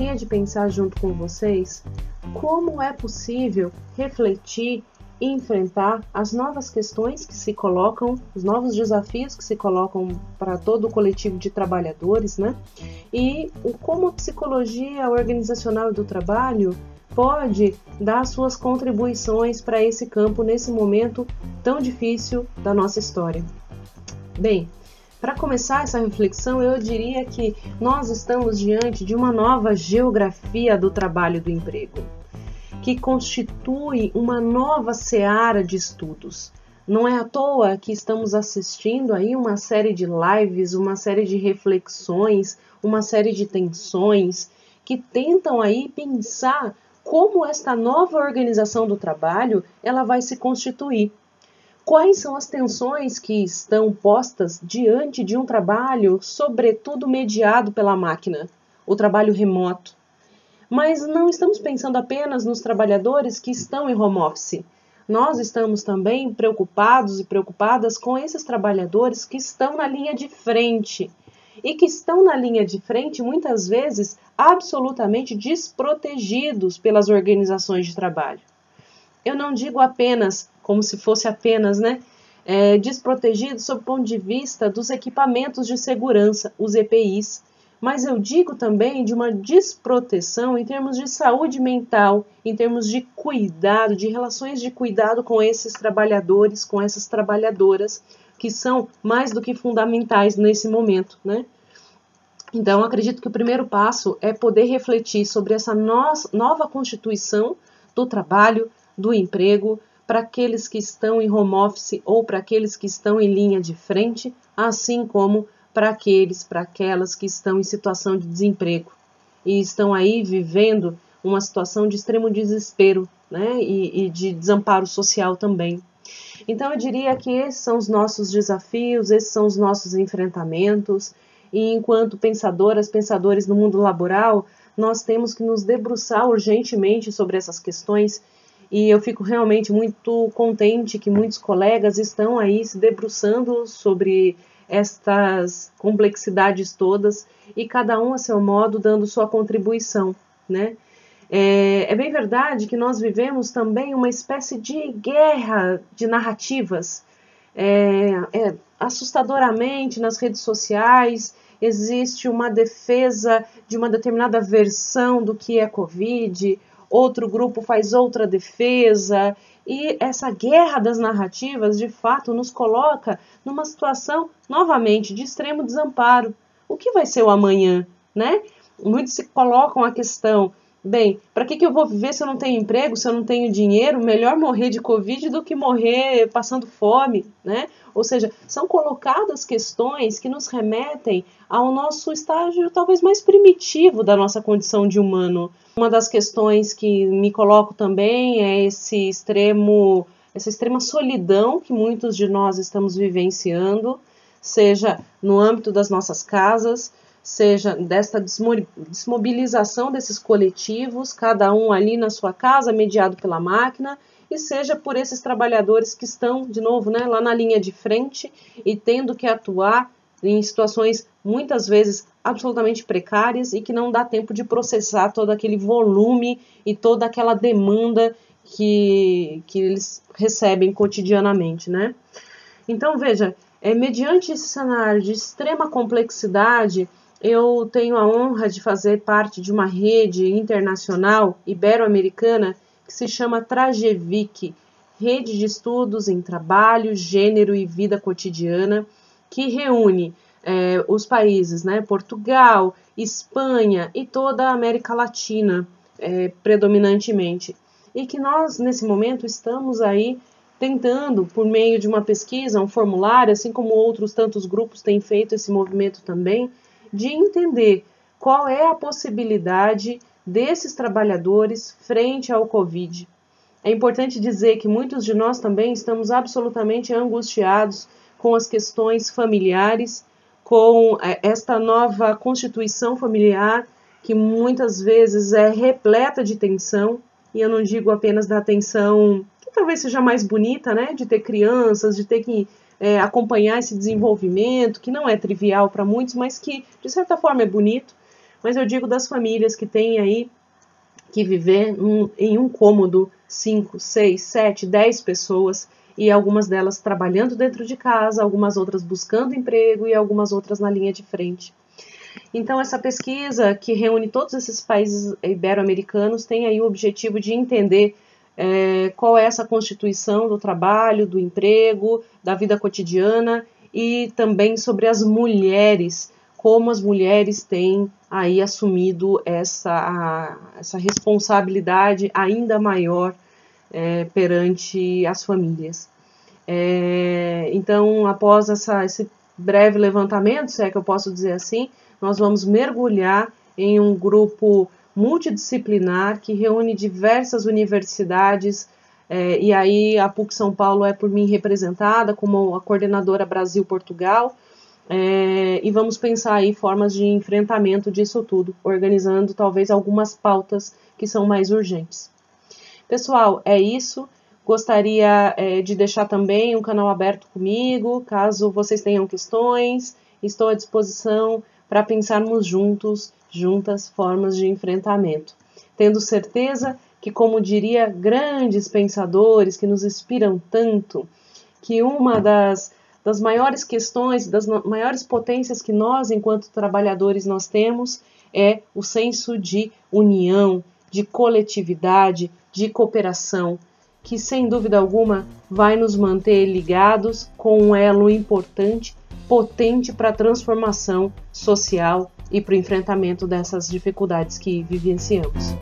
gostaria de pensar junto com vocês como é possível refletir e enfrentar as novas questões que se colocam, os novos desafios que se colocam para todo o coletivo de trabalhadores, né? E como a psicologia organizacional do trabalho pode dar suas contribuições para esse campo nesse momento tão difícil da nossa história. Bem, para começar essa reflexão, eu diria que nós estamos diante de uma nova geografia do trabalho e do emprego, que constitui uma nova seara de estudos. Não é à toa que estamos assistindo aí uma série de lives, uma série de reflexões, uma série de tensões que tentam aí pensar como esta nova organização do trabalho ela vai se constituir. Quais são as tensões que estão postas diante de um trabalho, sobretudo mediado pela máquina, o trabalho remoto? Mas não estamos pensando apenas nos trabalhadores que estão em home office. Nós estamos também preocupados e preocupadas com esses trabalhadores que estão na linha de frente e que estão na linha de frente muitas vezes absolutamente desprotegidos pelas organizações de trabalho. Eu não digo apenas como se fosse apenas, né? É, desprotegido sob o ponto de vista dos equipamentos de segurança, os EPIs, mas eu digo também de uma desproteção em termos de saúde mental, em termos de cuidado, de relações de cuidado com esses trabalhadores, com essas trabalhadoras, que são mais do que fundamentais nesse momento, né? Então, acredito que o primeiro passo é poder refletir sobre essa no nova constituição do trabalho, do emprego, para aqueles que estão em home office ou para aqueles que estão em linha de frente, assim como para aqueles, para aquelas que estão em situação de desemprego e estão aí vivendo uma situação de extremo desespero né, e, e de desamparo social também. Então eu diria que esses são os nossos desafios, esses são os nossos enfrentamentos, e enquanto pensadoras, pensadores no mundo laboral, nós temos que nos debruçar urgentemente sobre essas questões e eu fico realmente muito contente que muitos colegas estão aí se debruçando sobre estas complexidades todas e cada um a seu modo dando sua contribuição, né? É, é, bem verdade que nós vivemos também uma espécie de guerra de narrativas. É, é, assustadoramente nas redes sociais existe uma defesa de uma determinada versão do que é Covid, outro grupo faz outra defesa, e essa guerra das narrativas de fato nos coloca numa situação novamente de extremo desamparo. O que vai ser o amanhã, né? Muitos se colocam a questão Bem, para que, que eu vou viver se eu não tenho emprego, se eu não tenho dinheiro? Melhor morrer de Covid do que morrer passando fome, né? Ou seja, são colocadas questões que nos remetem ao nosso estágio talvez mais primitivo da nossa condição de humano. Uma das questões que me coloco também é esse extremo, essa extrema solidão que muitos de nós estamos vivenciando, seja no âmbito das nossas casas, seja desta desmobilização desses coletivos, cada um ali na sua casa, mediado pela máquina, e seja por esses trabalhadores que estão, de novo, né, lá na linha de frente e tendo que atuar em situações muitas vezes absolutamente precárias e que não dá tempo de processar todo aquele volume e toda aquela demanda que, que eles recebem cotidianamente, né? Então, veja, é, mediante esse cenário de extrema complexidade, eu tenho a honra de fazer parte de uma rede internacional ibero-americana que se chama Trajevic, Rede de Estudos em Trabalho, Gênero e Vida Cotidiana, que reúne é, os países, né, Portugal, Espanha e toda a América Latina, é, predominantemente. E que nós, nesse momento, estamos aí tentando, por meio de uma pesquisa, um formulário, assim como outros tantos grupos têm feito esse movimento também, de entender qual é a possibilidade desses trabalhadores frente ao Covid. É importante dizer que muitos de nós também estamos absolutamente angustiados com as questões familiares, com é, esta nova constituição familiar que muitas vezes é repleta de tensão, e eu não digo apenas da tensão que talvez seja mais bonita, né, de ter crianças, de ter que é, acompanhar esse desenvolvimento, que não é trivial para muitos, mas que de certa forma é bonito, mas eu digo das famílias que têm aí que viver um, em um cômodo 5, 6, 7, 10 pessoas e algumas delas trabalhando dentro de casa, algumas outras buscando emprego e algumas outras na linha de frente. Então, essa pesquisa que reúne todos esses países ibero-americanos tem aí o objetivo de entender é, qual é essa constituição do trabalho, do emprego, da vida cotidiana e também sobre as mulheres, como as mulheres têm aí assumido essa, essa responsabilidade ainda maior é, perante as famílias. É, então, após essa, esse breve levantamento, se é que eu posso dizer assim, nós vamos mergulhar em um grupo multidisciplinar que reúne diversas universidades, é, e aí a PUC São Paulo é por mim representada como a coordenadora Brasil-Portugal, é, e vamos pensar aí formas de enfrentamento disso tudo, organizando talvez algumas pautas que são mais urgentes. Pessoal, é isso. Gostaria é, de deixar também um canal aberto comigo, caso vocês tenham questões. Estou à disposição para pensarmos juntos, juntas, formas de enfrentamento. Tendo certeza que, como diria grandes pensadores que nos inspiram tanto, que uma das, das maiores questões, das maiores potências que nós, enquanto trabalhadores, nós temos é o senso de união, de coletividade, de cooperação, que sem dúvida alguma vai nos manter ligados com um elo importante potente para a transformação social e para o enfrentamento dessas dificuldades que vivenciamos.